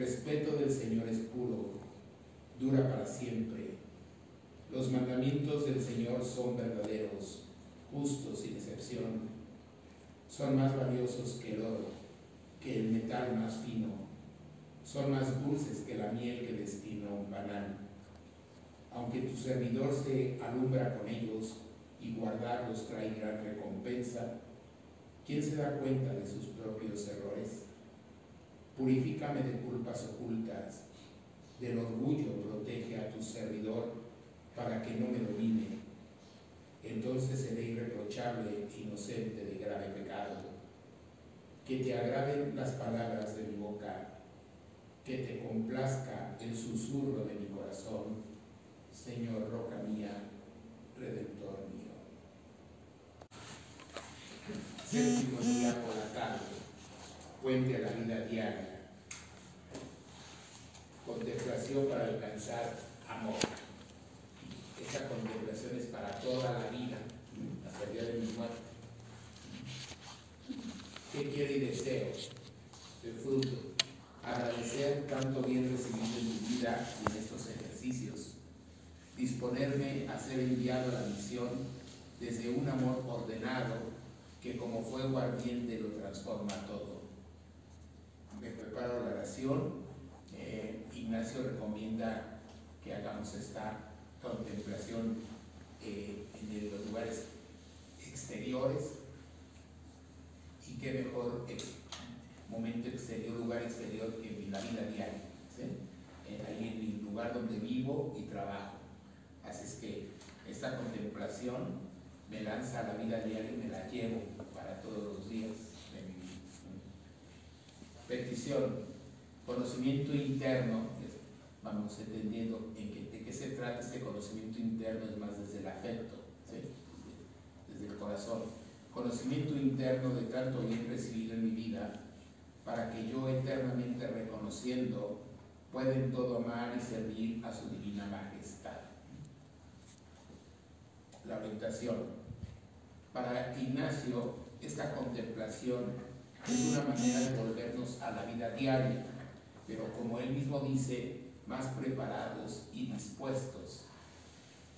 respeto del Señor es puro, dura para siempre. Los mandamientos del Señor son verdaderos, justos sin excepción. Son más valiosos que el oro, que el metal más fino. Son más dulces que la miel que destina un banal. Aunque tu servidor se alumbra con ellos y guardarlos trae gran recompensa, ¿quién se da cuenta de sus propios errores? Purifícame de culpas ocultas, del orgullo protege a tu servidor para que no me domine. Entonces seré irreprochable inocente de grave pecado. Que te agraden las palabras de mi boca, que te complazca el susurro de mi corazón, Señor, roca mía, redentor mío. Séptimo día por la tarde, puente a la vida diaria para alcanzar amor. Esta contemplación es para toda la vida, hasta el día de mi muerte. ¿Qué quiere y deseo? El fruto. Agradecer tanto bien recibido en mi vida y en estos ejercicios. Disponerme a ser enviado a la misión desde un amor ordenado que como fuego ardiente lo transforma todo. Me preparo la oración eh, Ignacio recomienda que hagamos esta contemplación eh, en los lugares exteriores y qué mejor momento exterior, lugar exterior que en la vida diaria, eh, ahí en el lugar donde vivo y trabajo. Así es que esta contemplación me lanza a la vida diaria y me la llevo para todos los días de mi vida. Petición, conocimiento interno, vamos entendiendo en de qué se trata este conocimiento interno, es más desde el afecto, desde el corazón. Conocimiento interno de tanto bien recibido en mi vida, para que yo eternamente reconociendo pueda en todo amar y servir a su divina majestad. La orientación. Para Ignacio, esta contemplación es una manera de volvernos a la vida diaria pero como él mismo dice, más preparados y dispuestos,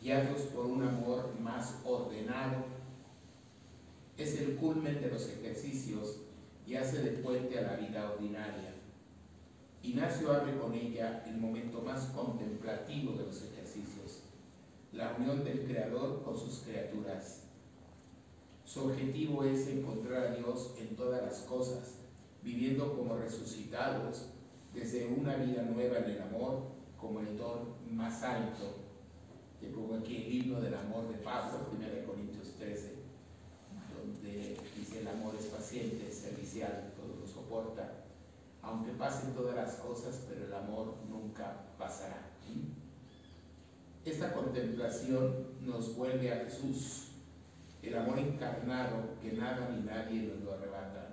guiados por un amor más ordenado. Es el culmen de los ejercicios y hace de puente a la vida ordinaria. Ignacio abre con ella el momento más contemplativo de los ejercicios, la unión del Creador con sus criaturas. Su objetivo es encontrar a Dios en todas las cosas, viviendo como resucitados desde una vida nueva en el amor como el don más alto. que pongo aquí el himno del amor de Pablo, 1 Corintios 13, donde dice el amor es paciente, es servicial, todo lo soporta, aunque pasen todas las cosas, pero el amor nunca pasará. Esta contemplación nos vuelve a Jesús, el amor encarnado que nada ni nadie nos lo arrebata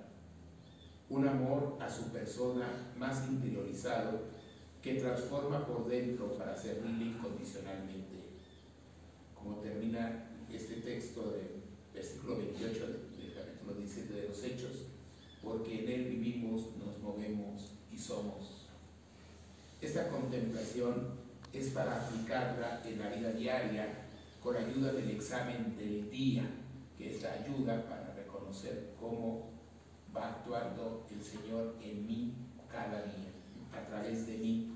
un amor a su persona más interiorizado que transforma por dentro para servirle incondicionalmente. Como termina este texto del versículo 28 del capítulo 17 de los Hechos, porque en Él vivimos, nos movemos y somos. Esta contemplación es para aplicarla en la vida diaria con ayuda del examen del día, que es la ayuda para reconocer cómo va actuando el Señor en mí cada día, a través de mí.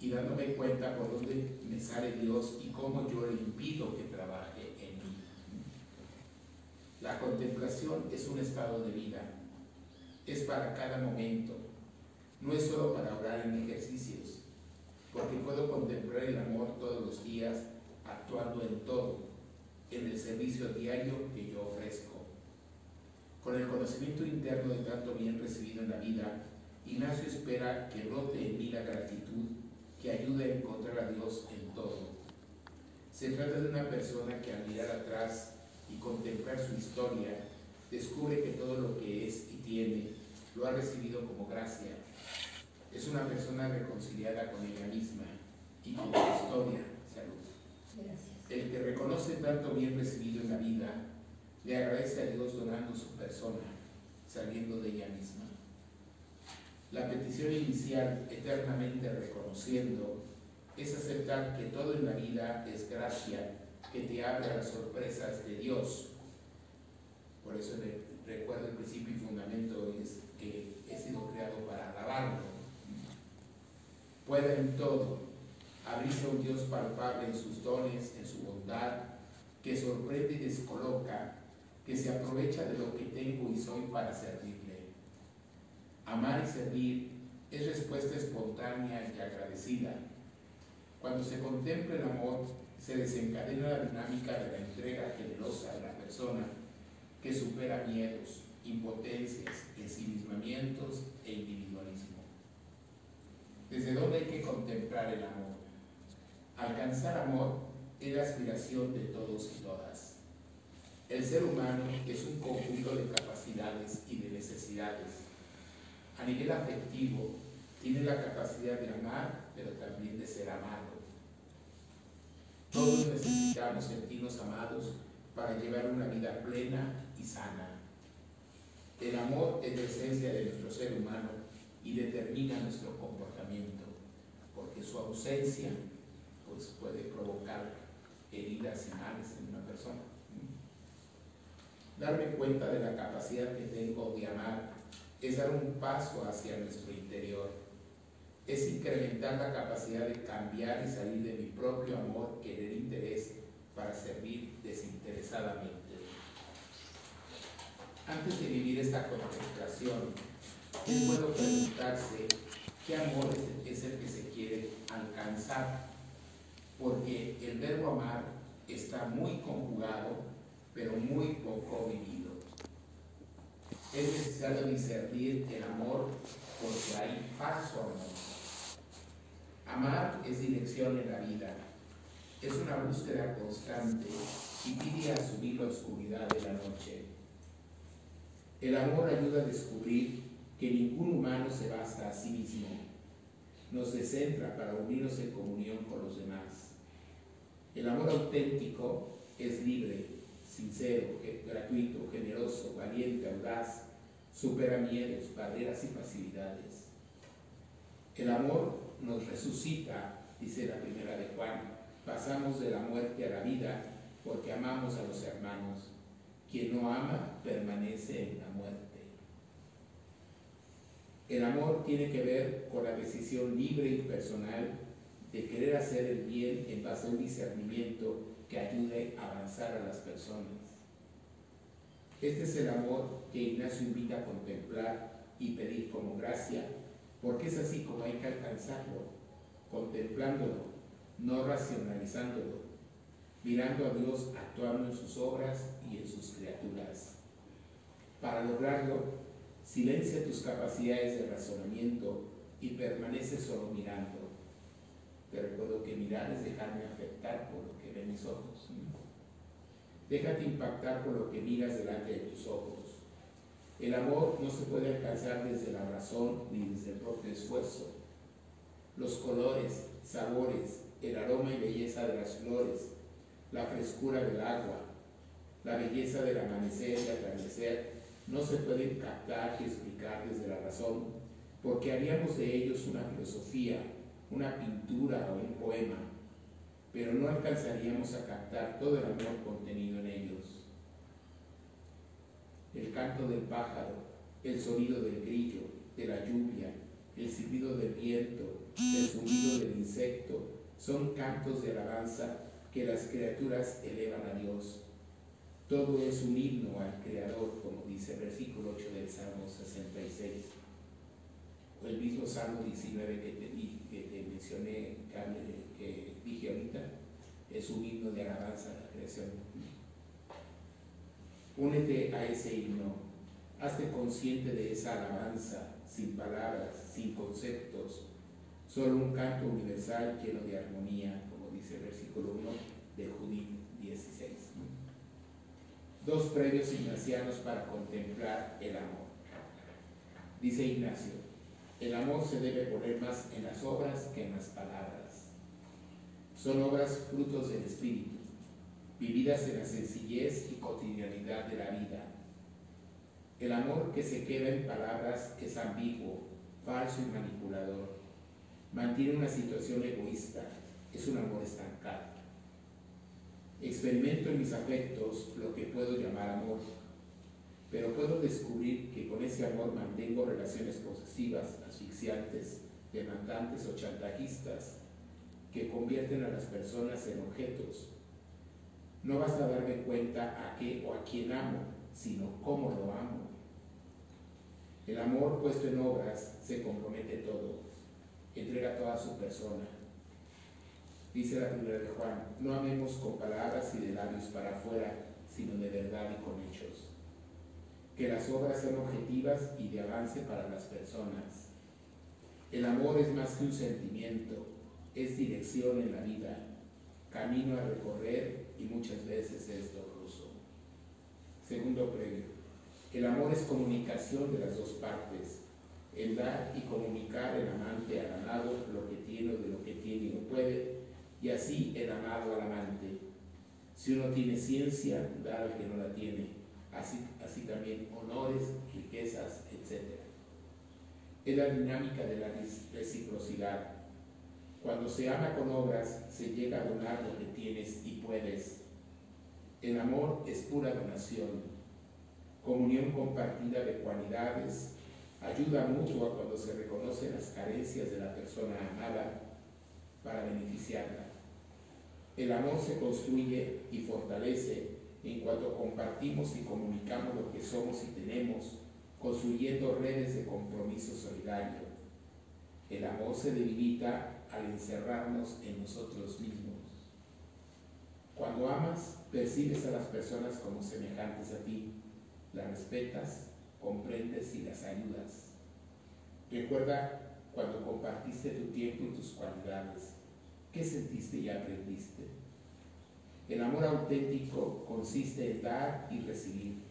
Y dándome cuenta por dónde me sale Dios y cómo yo le impido que trabaje en mí. La contemplación es un estado de vida, es para cada momento, no es solo para orar en ejercicios, porque puedo contemplar el amor todos los días actuando en todo, en el servicio diario que yo ofrezco. Con el conocimiento interno de tanto bien recibido en la vida, Ignacio espera que brote en mí la gratitud que ayude a encontrar a Dios en todo. Se trata de una persona que al mirar atrás y contemplar su historia, descubre que todo lo que es y tiene lo ha recibido como gracia. Es una persona reconciliada con ella misma y con su historia. Salud. El que reconoce tanto bien recibido en la vida le agradece a Dios donando su persona, saliendo de ella misma. La petición inicial, eternamente reconociendo, es aceptar que todo en la vida es gracia que te abre a las sorpresas de Dios. Por eso recuerdo el principio y fundamento es que he sido creado para alabarlo. Puede en todo abrirse un Dios palpable en sus dones, en su bondad, que sorprende y descoloca, que se aprovecha de lo que tengo y soy para servirle. Amar y servir es respuesta espontánea y agradecida. Cuando se contempla el amor, se desencadena la dinámica de la entrega generosa de la persona que supera miedos, impotencias, ensimismamientos e individualismo. ¿Desde dónde hay que contemplar el amor? Alcanzar amor es la aspiración de todos y todas. El ser humano es un conjunto de capacidades y de necesidades. A nivel afectivo, tiene la capacidad de amar, pero también de ser amado. Todos necesitamos sentirnos amados para llevar una vida plena y sana. El amor es la esencia de nuestro ser humano y determina nuestro comportamiento, porque su ausencia pues, puede provocar heridas y males en una persona. Darme cuenta de la capacidad que tengo de amar es dar un paso hacia nuestro interior. Es incrementar la capacidad de cambiar y salir de mi propio amor, querer interés para servir desinteresadamente. Antes de vivir esta contemplación, es bueno preguntarse qué amor es el que se quiere alcanzar porque el verbo amar está muy conjugado, pero muy poco vivido. Es necesario discernir el amor porque hay falso amor. Amar es dirección en la vida, es una búsqueda constante y pide asumir la oscuridad de la noche. El amor ayuda a descubrir que ningún humano se basta a sí mismo. Nos descentra para unirnos en comunión con los demás. El amor auténtico es libre, sincero, gratuito, generoso, valiente, audaz, supera miedos, barreras y pasividades. El amor nos resucita, dice la primera de Juan. Pasamos de la muerte a la vida porque amamos a los hermanos. Quien no ama permanece en la muerte. El amor tiene que ver con la decisión libre y personal de querer hacer el bien en base a un discernimiento que ayude a avanzar a las personas. Este es el amor que Ignacio invita a contemplar y pedir como gracia, porque es así como hay que alcanzarlo, contemplándolo, no racionalizándolo, mirando a Dios actuando en sus obras y en sus criaturas. Para lograrlo, silencia tus capacidades de razonamiento y permanece solo mirando te recuerdo que mirar es dejarme afectar por ven mis ojos. Déjate impactar por lo que miras delante de tus ojos. El amor no se puede alcanzar desde la razón ni desde el propio esfuerzo. Los colores, sabores, el aroma y belleza de las flores, la frescura del agua, la belleza del amanecer y atardecer no se pueden captar y explicar desde la razón, porque haríamos de ellos una filosofía una pintura o un poema, pero no alcanzaríamos a captar todo el amor contenido en ellos. El canto del pájaro, el sonido del grillo, de la lluvia, el silbido del viento, el sonido del insecto, son cantos de alabanza que las criaturas elevan a Dios. Todo es un himno al Creador, como dice el versículo 8 del Salmo 66. O el mismo Salmo 19 que te dije mencioné, que dije ahorita, es un himno de alabanza a la creación. Únete a ese himno, hazte consciente de esa alabanza, sin palabras, sin conceptos, solo un canto universal lleno de armonía, como dice el versículo 1 de Judith 16. Dos previos ignacianos para contemplar el amor. Dice Ignacio, el amor se debe poner más en las obras que en las palabras. Son obras frutos del Espíritu, vividas en la sencillez y cotidianidad de la vida. El amor que se queda en palabras es ambiguo, falso y manipulador. Mantiene una situación egoísta, es un amor estancado. Experimento en mis afectos lo que puedo llamar amor, pero puedo descubrir que con ese amor mantengo relaciones posesivas, asfixiantes, demandantes o chantajistas que convierten a las personas en objetos. No basta darme cuenta a qué o a quién amo, sino cómo lo amo. El amor puesto en obras se compromete todo, entrega toda su persona. Dice la primera de Juan, no amemos con palabras y de labios para afuera, sino de verdad y con hechos. Que las obras sean objetivas y de avance para las personas. El amor es más que un sentimiento, es dirección en la vida, camino a recorrer y muchas veces es doloroso. Segundo previo, el amor es comunicación de las dos partes, el dar y comunicar el amante al amado lo que tiene o de lo que tiene y no puede, y así el amado al amante. Si uno tiene ciencia, dar al que no la tiene, así, así también honores, riquezas, etc. Es la dinámica de la reciprocidad. Cuando se ama con obras, se llega a donar lo que tienes y puedes. El amor es pura donación, comunión compartida de cualidades, ayuda mutua cuando se reconocen las carencias de la persona amada para beneficiarla. El amor se construye y fortalece en cuanto compartimos y comunicamos lo que somos y tenemos, construyendo redes de compromiso solidario. El amor se debilita al encerrarnos en nosotros mismos. Cuando amas, percibes a las personas como semejantes a ti, las respetas, comprendes y las ayudas. Recuerda cuando compartiste tu tiempo y tus cualidades, ¿qué sentiste y aprendiste? El amor auténtico consiste en dar y recibir,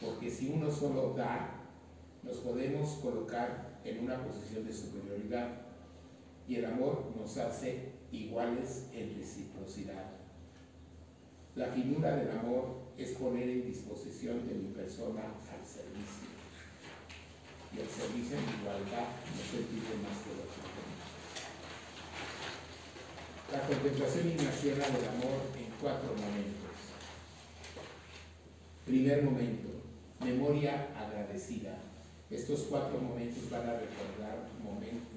porque si uno solo da, nos podemos colocar en una posición de superioridad y el amor nos hace iguales en reciprocidad. La finura del amor es poner en disposición de mi persona al servicio. Y el servicio en igualdad no sentirse más que lo que La contemplación ignaciana del amor en cuatro momentos. Primer momento, memoria agradecida. Estos cuatro momentos van a recordar momentos,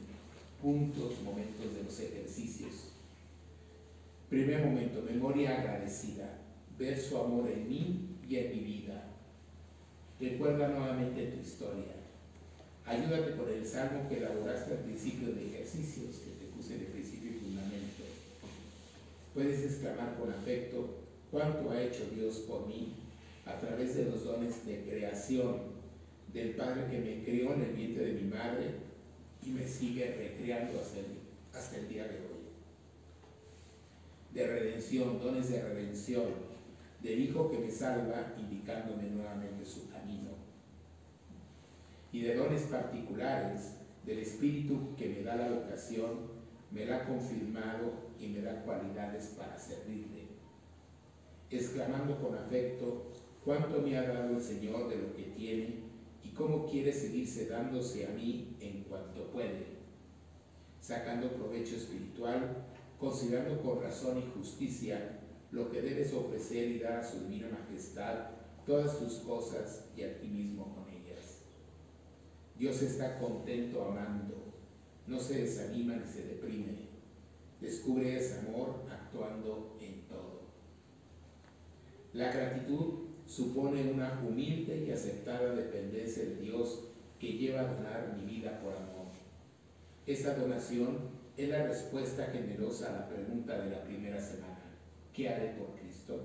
puntos, momentos de los ejercicios. Primer momento, memoria agradecida ver su amor en mí y en mi vida. Recuerda nuevamente tu historia. Ayúdate por el salmo que elaboraste al principio de ejercicios que te puse de principio y fundamento. Puedes exclamar con afecto cuánto ha hecho Dios por mí a través de los dones de creación del Padre que me crió en el vientre de mi madre y me sigue recreando hasta el, hasta el día de hoy. De redención, dones de redención, del Hijo que me salva, indicándome nuevamente su camino, y de dones particulares del Espíritu que me da la vocación, me la ha confirmado y me da cualidades para servirle, exclamando con afecto cuánto me ha dado el Señor de lo que tiene y cómo quiere seguirse dándose a mí en cuanto puede, sacando provecho espiritual, considerando con razón y justicia lo que debes ofrecer y dar a su divina majestad todas tus cosas y a ti mismo con ellas. Dios está contento amando, no se desanima ni se deprime, descubre ese amor actuando en todo. La gratitud supone una humilde y aceptada dependencia de Dios que lleva a donar mi vida por amor. Esta donación es la respuesta generosa a la pregunta de la primera semana. ¿qué haré por Cristo?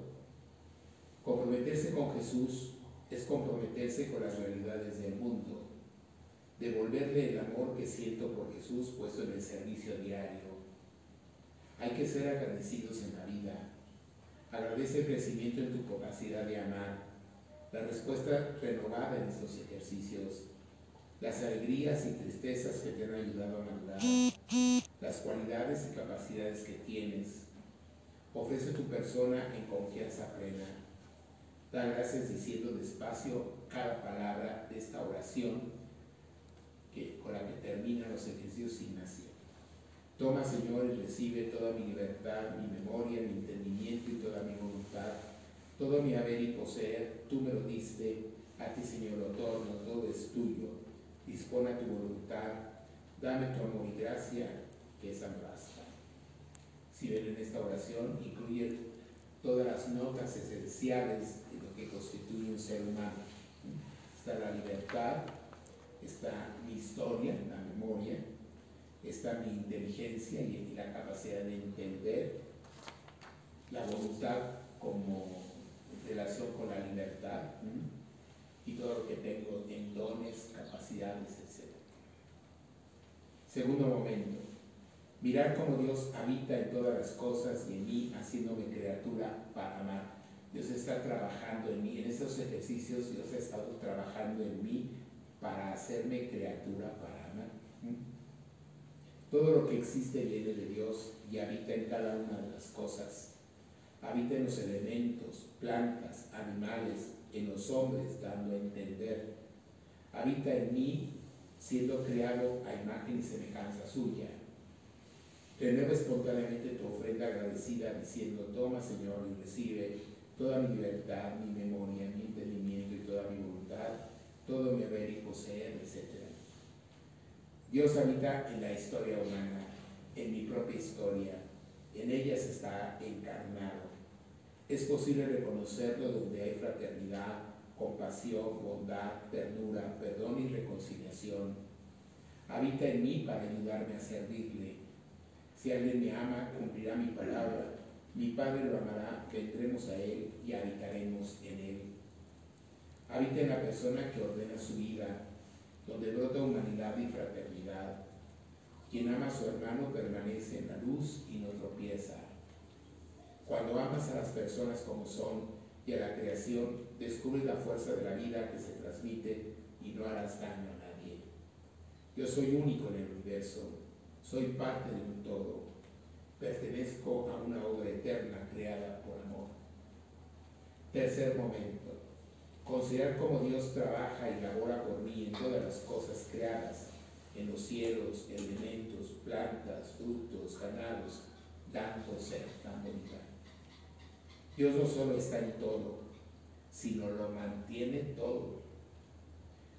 Comprometerse con Jesús es comprometerse con las realidades del mundo, devolverle el amor que siento por Jesús puesto en el servicio diario. Hay que ser agradecidos en la vida. Agradece el crecimiento en tu capacidad de amar, la respuesta renovada en estos ejercicios, las alegrías y tristezas que te han ayudado a madurar, las cualidades y capacidades que tienes, Ofrece tu persona en confianza plena. Da gracias diciendo despacio cada palabra de esta oración que, con la los ejercicios Ignacio. Toma, Señor, y recibe toda mi libertad, mi memoria, mi entendimiento y toda mi voluntad. Todo mi haber y poseer, tú me lo diste, a ti, Señor, lo torno, todo es tuyo. Dispone tu voluntad, dame tu amor y gracia, que me basta. Si ven en esta oración, incluye todas las notas esenciales de lo que constituye un ser humano. Está la libertad, está mi historia, la memoria, está mi inteligencia y la capacidad de entender, la voluntad como relación con la libertad y todo lo que tengo en dones, capacidades, etc. Segundo momento, mirar cómo Dios habita en todas las cosas y en mí, haciéndome criatura para amar. Dios está trabajando en mí, en estos ejercicios Dios ha estado trabajando en mí para hacerme criatura para amar. Todo lo que existe viene de Dios y habita en cada una de las cosas. Habita en los elementos, plantas, animales, en los hombres, dando a entender. Habita en mí, siendo creado a imagen y semejanza suya. Renueva espontáneamente tu ofrenda agradecida, diciendo, toma Señor y recibe toda mi libertad, mi memoria, mi entendimiento y toda mi voluntad, todo mi haber y poseer, etc. Dios habita en la historia humana, en mi propia historia, en ella se está encarnado. Es posible reconocerlo donde hay fraternidad, compasión, bondad, ternura, perdón y reconciliación. Habita en mí para ayudarme a servirle. Si alguien me ama, cumplirá mi palabra. Mi Padre lo amará, vendremos a Él y habitaremos en Él. Habita en la persona que ordena su vida, donde brota humanidad y fraternidad. Quien ama a su hermano permanece en la luz y no tropieza. Cuando amas a las personas como son y a la creación, descubres la fuerza de la vida que se transmite y no harás daño a nadie. Yo soy único en el universo, soy parte de un todo, pertenezco a una obra eterna creada por amor. Tercer momento, Considerar cómo Dios trabaja y labora por mí en todas las cosas creadas, en los cielos, elementos, plantas, frutos, ganados, dando ser tan bonita. Dios no solo está en todo, sino lo mantiene todo.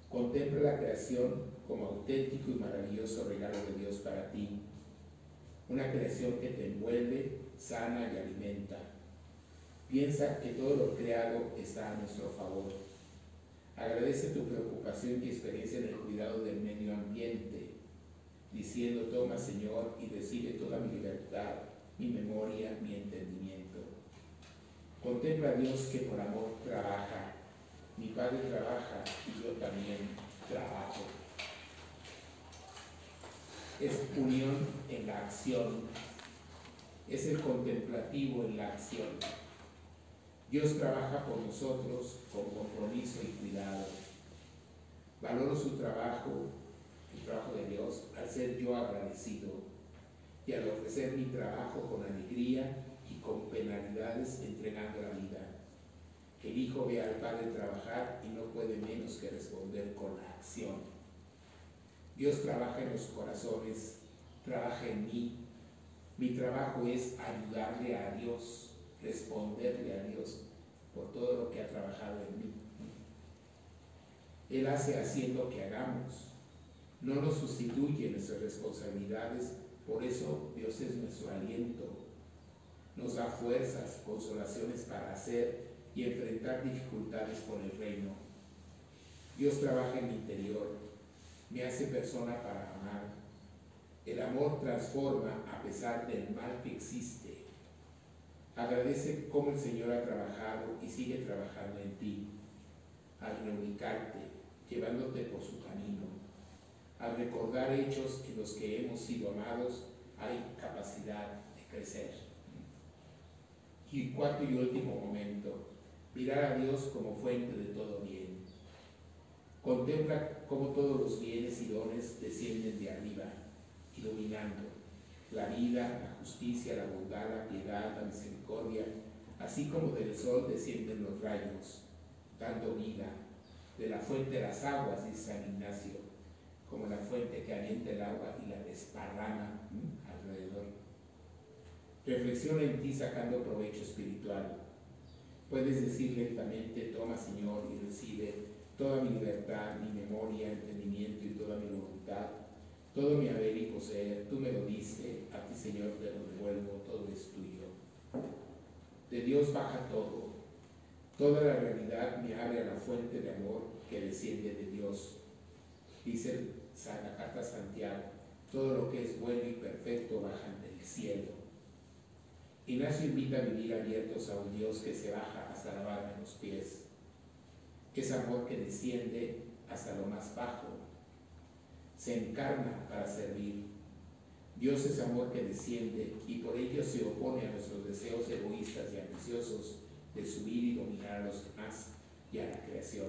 Contempla la creación como auténtico y maravilloso regalo de Dios para ti. Una creación que te envuelve, sana y alimenta Piensa que todo lo creado está a nuestro favor. Agradece tu preocupación y experiencia en el cuidado del medio ambiente, diciendo, toma Señor y recibe toda mi libertad, mi memoria, mi entendimiento. Contempla a Dios que por amor trabaja. Mi Padre trabaja y yo también trabajo. Es unión en la acción. Es el contemplativo en la acción Dios trabaja por nosotros con compromiso y cuidado. Valoro su trabajo, el trabajo de Dios, al ser yo agradecido y al ofrecer mi trabajo con alegría y con penalidades entregando la vida. El Hijo ve al Padre trabajar y no puede menos que responder con la acción. Dios trabaja en los corazones, trabaja en mí. Mi trabajo es ayudarle a Dios responderle a Dios por todo lo que ha trabajado en mí. Él hace haciendo que hagamos, no nos sustituye nuestras responsabilidades, por eso Dios es nuestro aliento, nos da fuerzas, consolaciones para hacer y enfrentar dificultades por el reino. Dios trabaja en mi interior, me hace persona para amar. El amor transforma a pesar del mal que existe Agradece cómo el Señor ha trabajado y sigue trabajando en ti, al reubicarte, llevándote por su camino, al recordar hechos en los que hemos sido amados, hay capacidad de crecer. Y cuarto y último momento, mirar a Dios como fuente de todo bien. Contempla cómo todos los bienes y dones descienden de arriba, iluminando la vida, la justicia, la bondad, la piedad, la misericordia, así como del sol descienden los rayos, dando vida. De la fuente de las aguas, dice San Ignacio, como la fuente que alienta el agua y la desparrama alrededor. Reflexiona en ti sacando provecho espiritual. Puedes decir lentamente, toma Señor y recibe toda mi libertad, mi memoria, entendimiento y toda mi voluntad, todo mi haber y poseer. Tú me lo diste, a ti Señor te lo devuelvo, todo es tuyo. De Dios baja todo. Toda la realidad me abre a la fuente de amor que desciende de Dios. Dice la carta Santiago, todo lo que es bueno y perfecto baja del cielo. Ignacio invita a vivir abiertos a un Dios que se baja hasta lavarme los pies. Es amor que desciende hasta lo más bajo. Se encarna para servir. Dios es amor que desciende y por ello se opone a nuestros deseos egoístas y ambiciosos de subir y dominar a los demás y a la creación,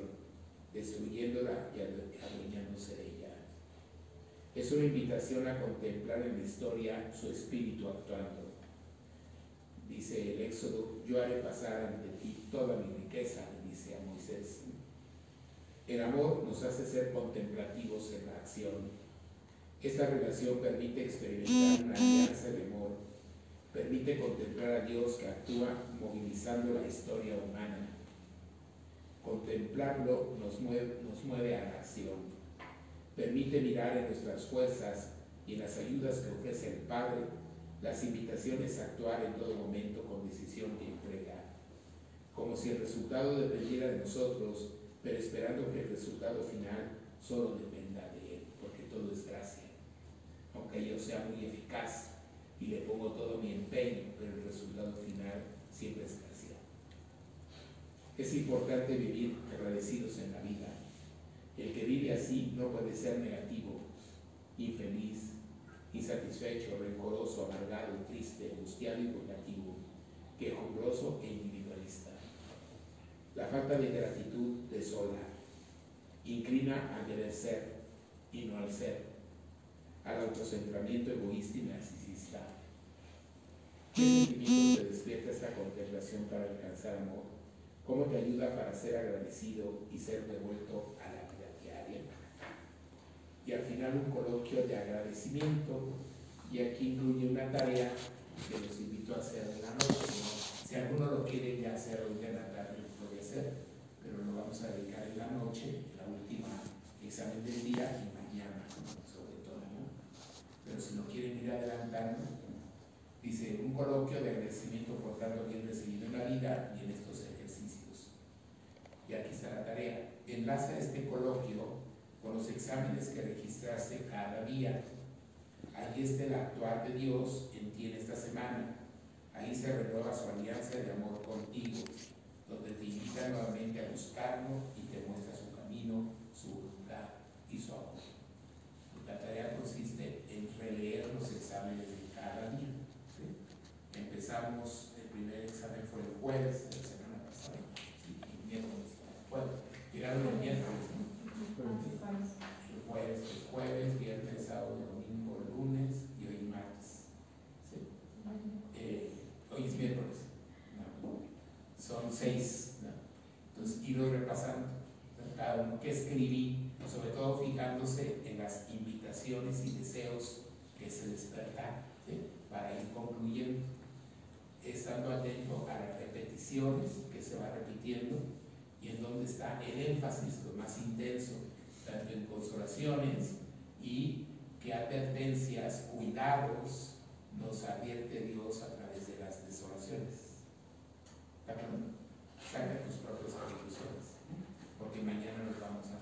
destruyéndola y adueñándose de ella. Es una invitación a contemplar en la historia su espíritu actuando. Dice el Éxodo, yo haré pasar ante ti toda mi riqueza, dice a Moisés. El amor nos hace ser contemplativos en la acción. Esta relación permite experimentar una alianza de amor permite contemplar a Dios que actúa movilizando la historia humana. Contemplarlo nos mueve, nos mueve a la acción. Permite mirar en nuestras fuerzas y en las ayudas que ofrece el Padre, las invitaciones a actuar en todo momento con decisión y entrega. Como si el resultado dependiera de nosotros, pero esperando que el resultado final solo dependa de Él, porque todo es gracia. Aunque ello sea muy eficaz, y le pongo todo mi empeño, pero el resultado final siempre es gracia. Es importante vivir agradecidos en la vida. El que vive así no puede ser negativo, infeliz, insatisfecho, rencoroso, amargado, triste, angustiado y negativo, quejumbroso e individualista. La falta de gratitud desola, inclina a querer ser y no al ser, al autocentramiento egoísta y narcisista. ¿Qué te despierta esta contemplación para alcanzar amor? ¿Cómo te ayuda para ser agradecido y ser devuelto a la vida diaria? Y al final un coloquio de agradecimiento y aquí incluye una tarea que los invito a hacer en la noche. Si alguno lo quiere ya hacer hoy en la tarde, hacer, pero lo vamos a dedicar en la noche, la última examen del día y mañana pero si no quieren ir adelantando, dice un coloquio de agradecimiento por tanto bien recibido en la vida y en estos ejercicios. Y aquí está la tarea. Enlaza este coloquio con los exámenes que registraste cada día. Ahí está el actuar de Dios en ti en esta semana. Ahí se renueva su alianza de amor contigo, donde te invita nuevamente a buscarlo y te muestra su camino, su voluntad y su amor. La tarea consiste en releer los exámenes de cada día. Empezamos, el primer examen fue el jueves de la semana pasada, sí, el miércoles, bueno, llegaron los miércoles, El jueves, el jueves, viernes, sábado, domingo, lunes y hoy martes. Eh, hoy es miércoles. Seis. Entonces, irlo repasando cada uno. Que escribí, sobre todo fijándose en las invitaciones y deseos que se despertan, para ir concluyendo, estando atento a las repeticiones que se va repitiendo y en donde está el énfasis lo más intenso, tanto en consolaciones y qué advertencias, cuidados nos advierte Dios a través de las desolaciones. Saca tus propias conclusiones porque mañana nos vamos a